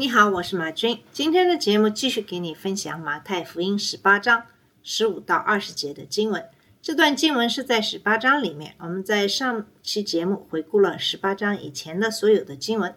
你好，我是马军。今天的节目继续给你分享马太福音十八章十五到二十节的经文。这段经文是在十八章里面。我们在上期节目回顾了十八章以前的所有的经文。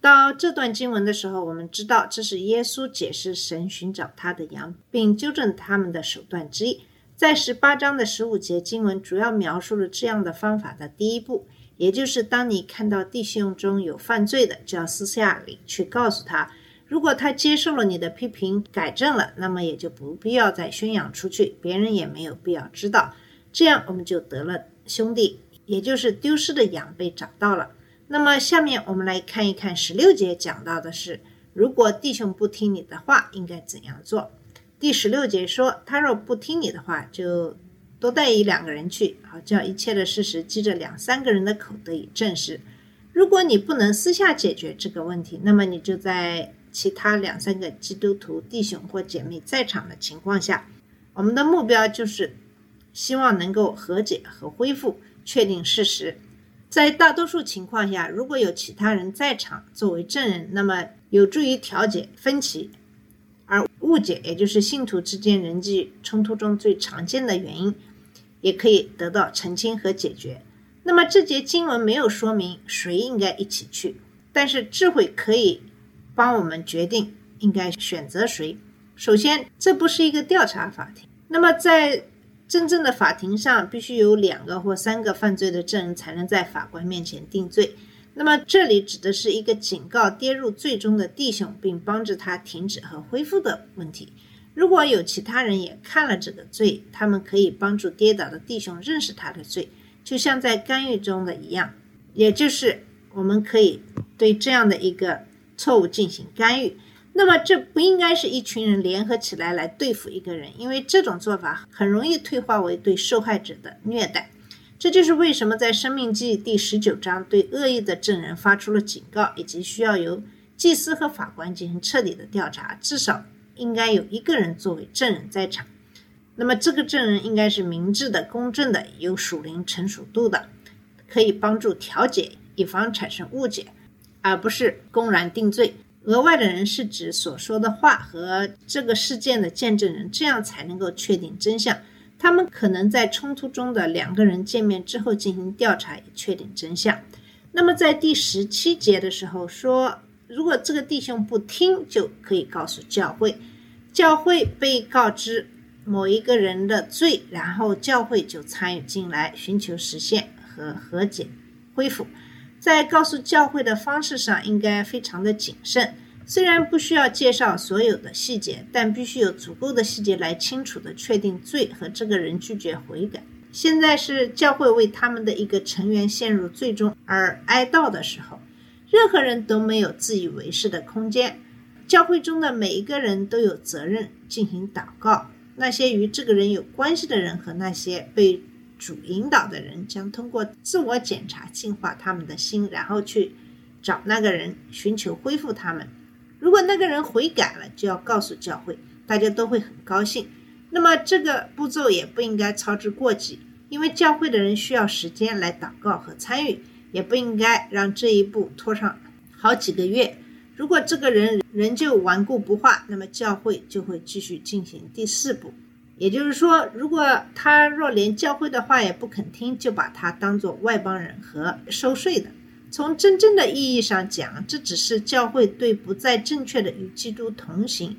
到这段经文的时候，我们知道这是耶稣解释神寻找他的羊，并纠正他们的手段之一。在十八章的十五节经文，主要描述了这样的方法的第一步，也就是当你看到弟兄中有犯罪的，就要私下里去告诉他。如果他接受了你的批评，改正了，那么也就不必要再宣扬出去，别人也没有必要知道。这样我们就得了兄弟，也就是丢失的羊被找到了。那么下面我们来看一看十六节讲到的是，如果弟兄不听你的话，应该怎样做？第十六节说，他若不听你的话，就多带一两个人去，好叫一切的事实记着两三个人的口得以证实。如果你不能私下解决这个问题，那么你就在其他两三个基督徒弟兄或姐妹在场的情况下，我们的目标就是希望能够和解和恢复，确定事实。在大多数情况下，如果有其他人在场作为证人，那么有助于调解分歧，而误解，也就是信徒之间人际冲突中最常见的原因，也可以得到澄清和解决。那么这节经文没有说明谁应该一起去，但是智慧可以帮我们决定应该选择谁。首先，这不是一个调查法庭，那么在真正的法庭上，必须有两个或三个犯罪的证人才能在法官面前定罪。那么这里指的是一个警告跌入罪中的弟兄，并帮助他停止和恢复的问题。如果有其他人也看了这个罪，他们可以帮助跌倒的弟兄认识他的罪，就像在干预中的一样，也就是我们可以对这样的一个错误进行干预。那么这不应该是一群人联合起来来对付一个人，因为这种做法很容易退化为对受害者的虐待。这就是为什么在《生命记》第十九章对恶意的证人发出了警告，以及需要由祭司和法官进行彻底的调查，至少应该有一个人作为证人在场。那么这个证人应该是明智的、公正的、有属灵成熟度的，可以帮助调解，以防产生误解，而不是公然定罪。额外的人是指所说的话和这个事件的见证人，这样才能够确定真相。他们可能在冲突中的两个人见面之后进行调查，确定真相。那么在第十七节的时候说，如果这个弟兄不听，就可以告诉教会，教会被告知某一个人的罪，然后教会就参与进来，寻求实现和和解、恢复。在告诉教会的方式上，应该非常的谨慎。虽然不需要介绍所有的细节，但必须有足够的细节来清楚的确定罪和这个人拒绝悔改。现在是教会为他们的一个成员陷入罪中而哀悼的时候，任何人都没有自以为是的空间。教会中的每一个人都有责任进行祷告。那些与这个人有关系的人和那些被主引导的人，将通过自我检查净化他们的心，然后去找那个人，寻求恢复他们。如果那个人悔改了，就要告诉教会，大家都会很高兴。那么这个步骤也不应该操之过急，因为教会的人需要时间来祷告和参与，也不应该让这一步拖上好几个月。如果这个人仍旧顽固不化，那么教会就会继续进行第四步。也就是说，如果他若连教会的话也不肯听，就把他当作外邦人和收税的。从真正的意义上讲，这只是教会对不再正确的与基督同行，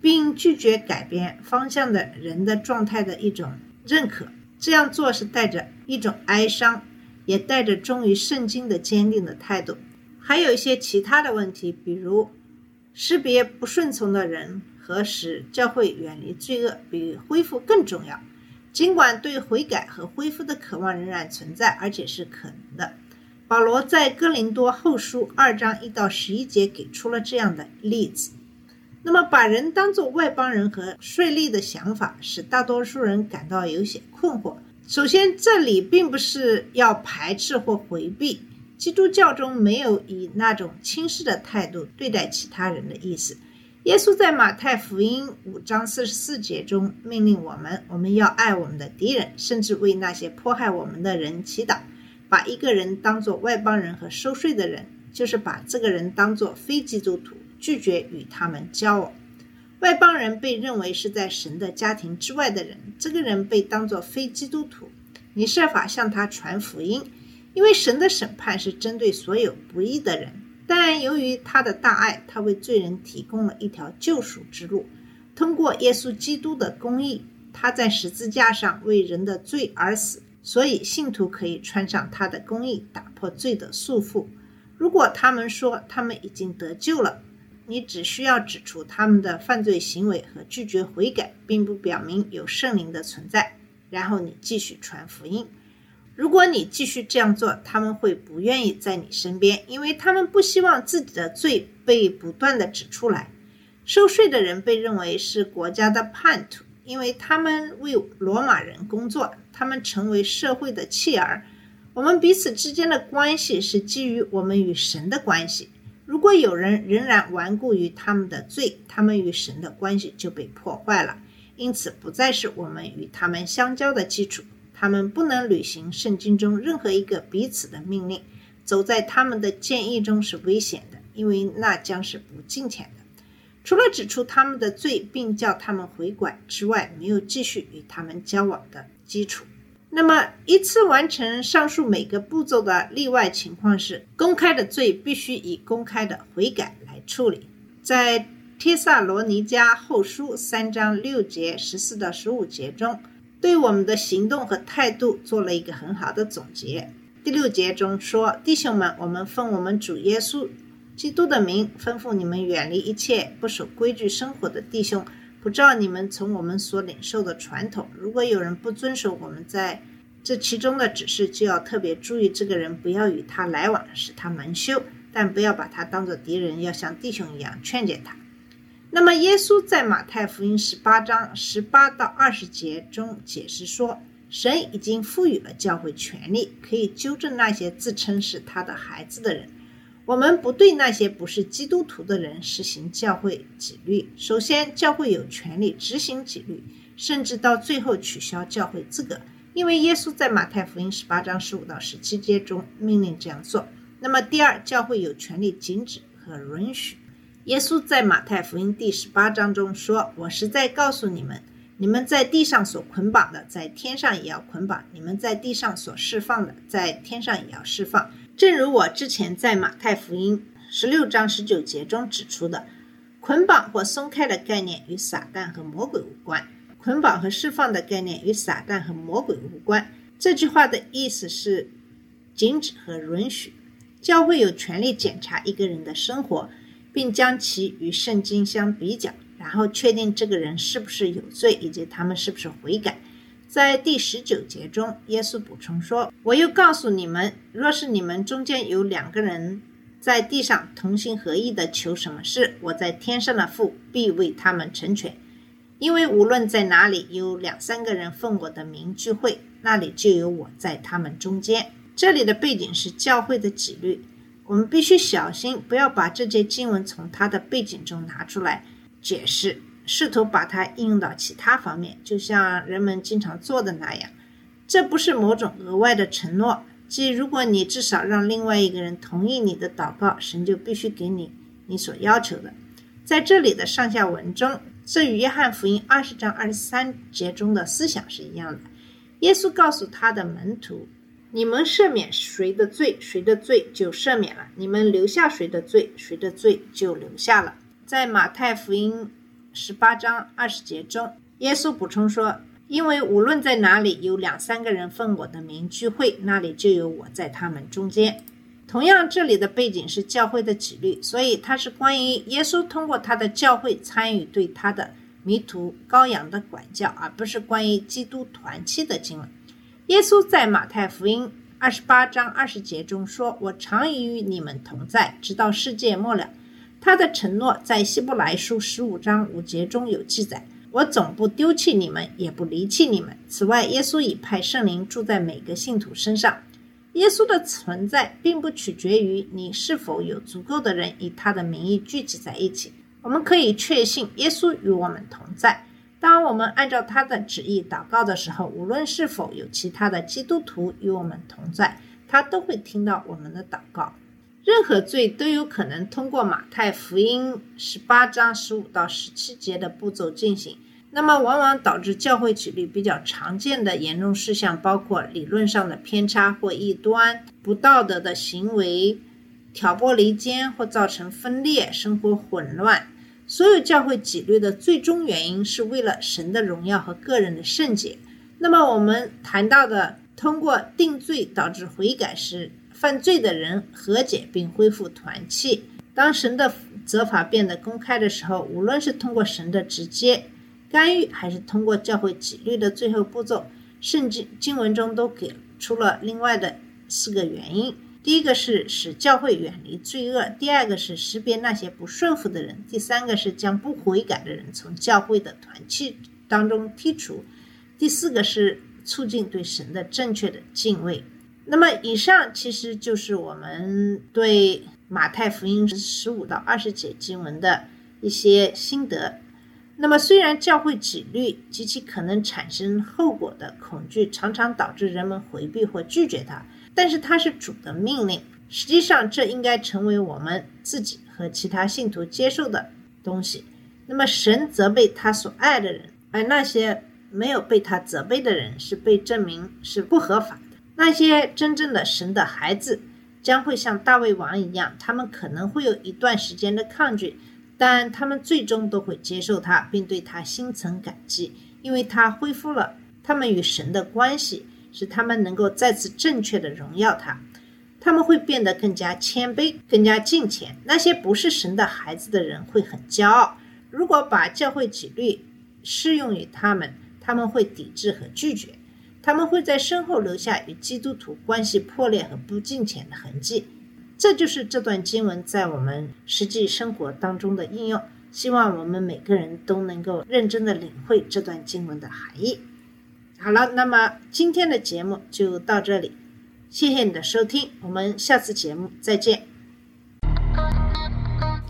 并拒绝改变方向的人的状态的一种认可。这样做是带着一种哀伤，也带着忠于圣经的坚定的态度。还有一些其他的问题，比如识别不顺从的人和使教会远离罪恶，比恢复更重要。尽管对悔改和恢复的渴望仍然存在，而且是可能的。保罗在哥林多后书二章一到十一节给出了这样的例子。那么，把人当作外邦人和税吏的想法，使大多数人感到有些困惑。首先，这里并不是要排斥或回避，基督教中没有以那种轻视的态度对待其他人的意思。耶稣在马太福音五章四十四节中命令我们：我们要爱我们的敌人，甚至为那些迫害我们的人祈祷。把一个人当作外邦人和收税的人，就是把这个人当作非基督徒，拒绝与他们交往。外邦人被认为是在神的家庭之外的人，这个人被当作非基督徒。你设法向他传福音，因为神的审判是针对所有不义的人。但由于他的大爱，他为罪人提供了一条救赎之路。通过耶稣基督的公义，他在十字架上为人的罪而死，所以信徒可以穿上他的公义，打破罪的束缚。如果他们说他们已经得救了，你只需要指出他们的犯罪行为和拒绝悔改，并不表明有圣灵的存在。然后你继续传福音。如果你继续这样做，他们会不愿意在你身边，因为他们不希望自己的罪被不断的指出来。收税的人被认为是国家的叛徒，因为他们为罗马人工作，他们成为社会的弃儿。我们彼此之间的关系是基于我们与神的关系。如果有人仍然顽固于他们的罪，他们与神的关系就被破坏了。因此，不再是我们与他们相交的基础。他们不能履行圣经中任何一个彼此的命令。走在他们的建议中是危险的，因为那将是不敬虔的。除了指出他们的罪，并叫他们回拐之外，没有继续与他们交往的基础。那么，一次完成上述每个步骤的例外情况是：公开的罪必须以公开的悔改来处理。在帖萨罗尼迦后书三章六节十四到十五节中，对我们的行动和态度做了一个很好的总结。第六节中说：“弟兄们，我们奉我们主耶稣基督的名，吩咐你们远离一切不守规矩生活的弟兄，不知道你们从我们所领受的传统。如果有人不遵守我们在这其中的指示，就要特别注意这个人，不要与他来往，使他蒙羞，但不要把他当作敌人，要像弟兄一样劝解他。”那么，耶稣在马太福音十八章十八到二十节中解释说，神已经赋予了教会权利，可以纠正那些自称是他的孩子的人。我们不对那些不是基督徒的人实行教会纪律。首先，教会有权利执行纪律，甚至到最后取消教会资格，因为耶稣在马太福音十八章十五到十七节中命令这样做。那么，第二，教会有权利禁止和允许。耶稣在马太福音第十八章中说：“我实在告诉你们，你们在地上所捆绑的，在天上也要捆绑；你们在地上所释放的，在天上也要释放。”正如我之前在马太福音十六章十九节中指出的，捆绑或松开的概念与撒旦和魔鬼无关；捆绑和释放的概念与撒旦和魔鬼无关。这句话的意思是禁止和允许。教会有权利检查一个人的生活。并将其与圣经相比较，然后确定这个人是不是有罪，以及他们是不是悔改。在第十九节中，耶稣补充说：“我又告诉你们，若是你们中间有两个人在地上同心合意的求什么事，我在天上的父必为他们成全。因为无论在哪里有两三个人奉我的名聚会，那里就有我在他们中间。”这里的背景是教会的纪律。我们必须小心，不要把这节经文从它的背景中拿出来解释，试图把它应用到其他方面，就像人们经常做的那样。这不是某种额外的承诺，即如果你至少让另外一个人同意你的祷告，神就必须给你你所要求的。在这里的上下文中，这与约翰福音二十章二十三节中的思想是一样的。耶稣告诉他的门徒。你们赦免谁的罪，谁的罪就赦免了；你们留下谁的罪，谁的罪就留下了。在马太福音十八章二十节中，耶稣补充说：“因为无论在哪里有两三个人奉我的名聚会，那里就有我在他们中间。”同样，这里的背景是教会的纪律，所以它是关于耶稣通过他的教会参与对他的迷途羔羊的管教，而不是关于基督团契的经文。耶稣在马太福音二十八章二十节中说：“我常与你们同在，直到世界末了。”他的承诺在希伯来书十五章五节中有记载：“我总不丢弃你们，也不离弃你们。”此外，耶稣已派圣灵住在每个信徒身上。耶稣的存在并不取决于你是否有足够的人以他的名义聚集在一起。我们可以确信耶稣与我们同在。当我们按照他的旨意祷告的时候，无论是否有其他的基督徒与我们同在，他都会听到我们的祷告。任何罪都有可能通过马太福音十八章十五到十七节的步骤进行。那么，往往导致教会纪律比较常见的严重事项，包括理论上的偏差或异端、不道德的行为、挑拨离间或造成分裂、生活混乱。所有教会纪律的最终原因是为了神的荣耀和个人的圣洁。那么，我们谈到的通过定罪导致悔改时，犯罪的人和解并恢复团契。当神的责罚变得公开的时候，无论是通过神的直接。干预还是通过教会纪律的最后步骤，圣经经文中都给出了另外的四个原因：第一个是使教会远离罪恶；第二个是识别那些不顺服的人；第三个是将不悔改的人从教会的团契当中剔除；第四个是促进对神的正确的敬畏。那么，以上其实就是我们对马太福音十五到二十节经文的一些心得。那么，虽然教会纪律及其可能产生后果的恐惧常常导致人们回避或拒绝它，但是它是主的命令。实际上，这应该成为我们自己和其他信徒接受的东西。那么，神责备他所爱的人，而那些没有被他责备的人是被证明是不合法。那些真正的神的孩子将会像大卫王一样，他们可能会有一段时间的抗拒。但他们最终都会接受他，并对他心存感激，因为他恢复了他们与神的关系，使他们能够再次正确的荣耀他。他们会变得更加谦卑，更加敬虔。那些不是神的孩子的人会很骄傲。如果把教会纪律适用于他们，他们会抵制和拒绝。他们会在身后留下与基督徒关系破裂和不敬虔的痕迹。这就是这段经文在我们实际生活当中的应用。希望我们每个人都能够认真的领会这段经文的含义。好了，那么今天的节目就到这里，谢谢你的收听，我们下次节目再见。